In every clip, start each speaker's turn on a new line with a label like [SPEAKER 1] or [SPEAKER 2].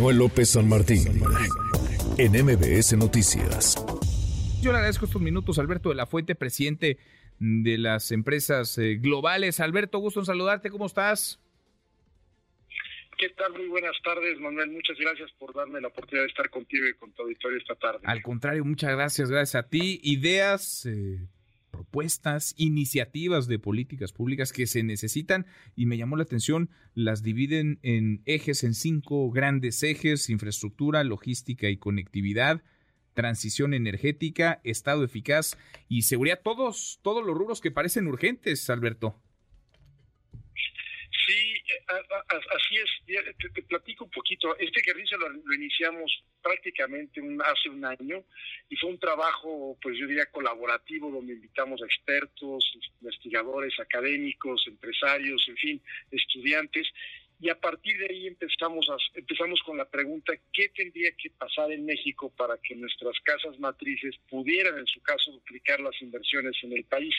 [SPEAKER 1] Manuel López San Martín, en MBS Noticias.
[SPEAKER 2] Yo le agradezco estos minutos, Alberto de la Fuente, presidente de las empresas eh, globales. Alberto, gusto en saludarte, ¿cómo estás?
[SPEAKER 3] ¿Qué tal? Muy buenas tardes, Manuel. Muchas gracias por darme la oportunidad de estar contigo y con tu auditorio esta tarde.
[SPEAKER 2] Al contrario, muchas gracias, gracias a ti. Ideas, eh, propuestas, iniciativas de políticas públicas que se necesitan y me llamó la atención, las dividen en ejes, en cinco grandes ejes, infraestructura, logística y conectividad, transición energética, estado eficaz y seguridad, todos, todos los rubros que parecen urgentes, Alberto.
[SPEAKER 3] Así es, te, platico un poquito. Este ejercicio lo, iniciamos prácticamente hace un año y fue un trabajo, pues yo diría, colaborativo, donde invitamos a expertos, investigadores, académicos, empresarios, en fin, estudiantes, y a partir de ahí empezamos, a, empezamos con la pregunta, ¿qué tendría que pasar en México para que nuestras casas matrices pudieran, en su caso, duplicar las inversiones en el país?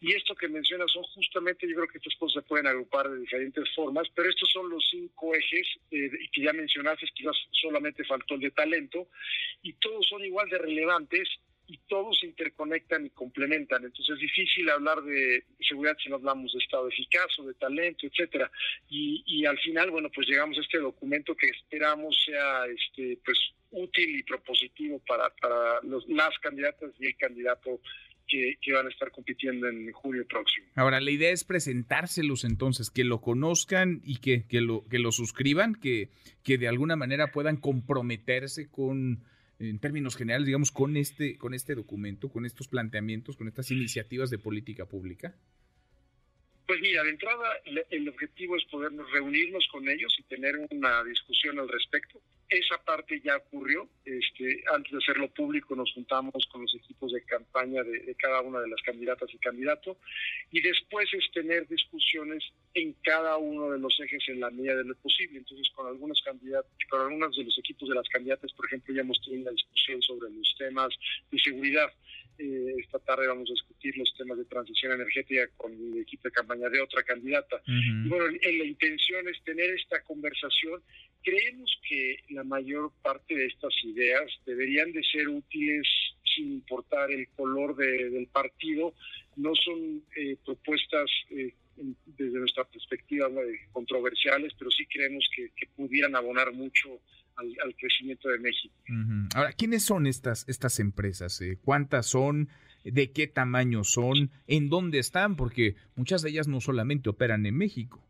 [SPEAKER 3] Y esto que mencionas son justamente, yo creo que estas cosas se pueden agrupar de diferentes formas, pero estos son los cinco ejes eh, que ya mencionaste, quizás solamente faltó el de talento, y todos son igual de relevantes y todos se interconectan y complementan. Entonces es difícil hablar de seguridad si no hablamos de estado eficaz o de talento, etcétera. Y, y al final, bueno, pues llegamos a este documento que esperamos sea este pues útil y propositivo para, para los, las candidatas y el candidato que, que, van a estar compitiendo en julio próximo.
[SPEAKER 2] Ahora, la idea es presentárselos entonces, que lo conozcan y que, que, lo, que lo suscriban, que, que de alguna manera puedan comprometerse con en términos generales, digamos, con este, con este documento, con estos planteamientos, con estas iniciativas de política pública?
[SPEAKER 3] Pues mira, de entrada el objetivo es podernos reunirnos con ellos y tener una discusión al respecto. Esa parte ya ocurrió. Este, antes de hacerlo público nos juntamos con los equipos de campaña de, cada una de las candidatas y candidato y después es tener discusiones en cada uno de los ejes en la medida de lo posible. Entonces con algunos candidatos, con algunos de los equipos de las candidatas, por ejemplo, ya hemos tenido una discusión sobre los temas de seguridad. Eh, esta tarde vamos a discutir los temas de transición energética con el equipo de campaña de otra candidata. y bueno, la intención es tener esta conversación. Creemos que la mayor parte de estas ideas deberían de ser útiles sin importar el color del partido. No son eh, propuestas eh, desde nuestra perspectiva controversiales, pero sí creemos que, pudieran abonar mucho al, crecimiento de México.
[SPEAKER 2] Ahora, ¿quiénes son estas, estas empresas? Eh, ¿Cuántas son? ¿De qué tamaño son? ¿En dónde están? Porque muchas de ellas no solamente operan en México.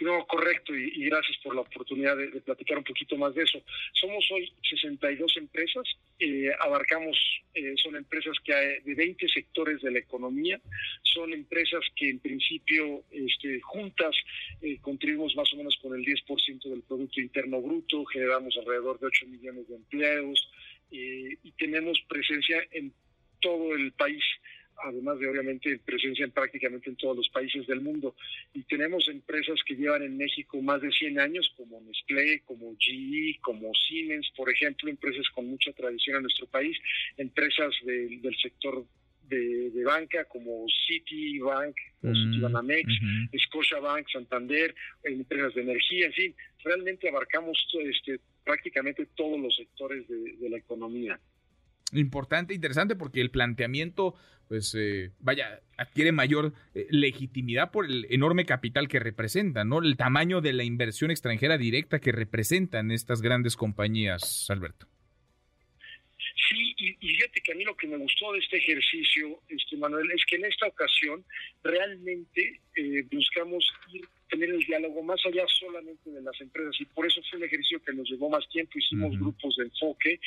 [SPEAKER 3] No, correcto, y, gracias por la oportunidad de, platicar un poquito más de eso. Somos hoy 62 empresas, eh, abarcamos, eh, son empresas que hay de 20 sectores de la economía, son empresas que en principio este, juntas eh, contribuimos más o menos con el 10% del Producto Interno Bruto, generamos alrededor de 8 millones de empleos y tenemos presencia en todo el país además de obviamente presencia en prácticamente en todos los países del mundo. Y tenemos empresas que llevan en México más de 100 años, como Nestlé, como GE, como Siemens, por ejemplo, empresas con mucha tradición en nuestro país, empresas del sector de, banca como Citibank, mm, Citibanamex, Scotiabank, Santander, empresas de energía, en fin, realmente abarcamos este, prácticamente todos los sectores de la economía
[SPEAKER 2] importante, interesante, porque el planteamiento, pues, eh, vaya, adquiere mayor eh, legitimidad por el enorme capital que representa, ¿no? El tamaño de la inversión extranjera directa que representan estas grandes compañías, Alberto.
[SPEAKER 3] Sí, y, fíjate que a mí lo que me gustó de este ejercicio, este Manuel, es que en esta ocasión realmente eh, buscamos ir tener el diálogo más allá solamente de las empresas y por eso fue un ejercicio que nos llevó más tiempo, hicimos grupos de enfoque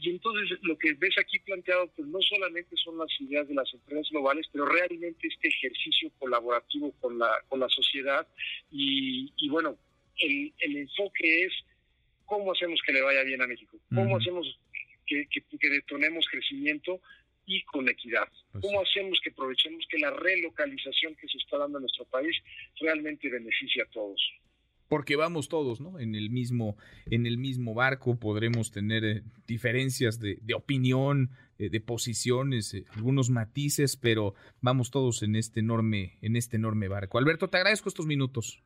[SPEAKER 3] y entonces lo que ves aquí planteado pues no solamente son las ideas de las empresas globales, pero realmente este ejercicio colaborativo con la, con la sociedad y, y bueno, el, el enfoque es cómo hacemos que le vaya bien a México, cómo hacemos que, que, detonemos crecimiento y con equidad. Pues ¿Cómo hacemos que aprovechemos que la relocalización que se está dando en nuestro país realmente beneficie a todos?
[SPEAKER 2] Porque vamos todos, ¿no? En el mismo, en el mismo barco podremos tener eh, diferencias de, opinión, eh, de posiciones, eh, algunos matices, pero vamos todos en este enorme, en este enorme barco. Alberto, te agradezco estos minutos.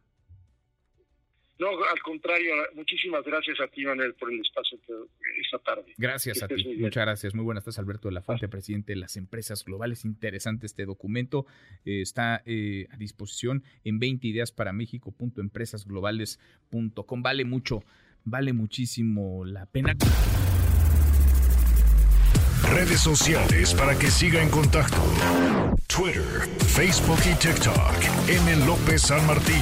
[SPEAKER 3] No, al contrario, muchísimas gracias a ti, Manuel, por el espacio esta tarde.
[SPEAKER 2] Gracias a ti, muchas gracias. Muy buenas tardes, Alberto de la Fuente, presidente de las empresas globales. Interesante este documento. Eh, está eh, a disposición en 20 ideas para México.empresasglobales.com. Vale mucho, vale muchísimo la pena.
[SPEAKER 1] Redes sociales para que siga en contacto: Twitter, Facebook y TikTok. M. López San Martín.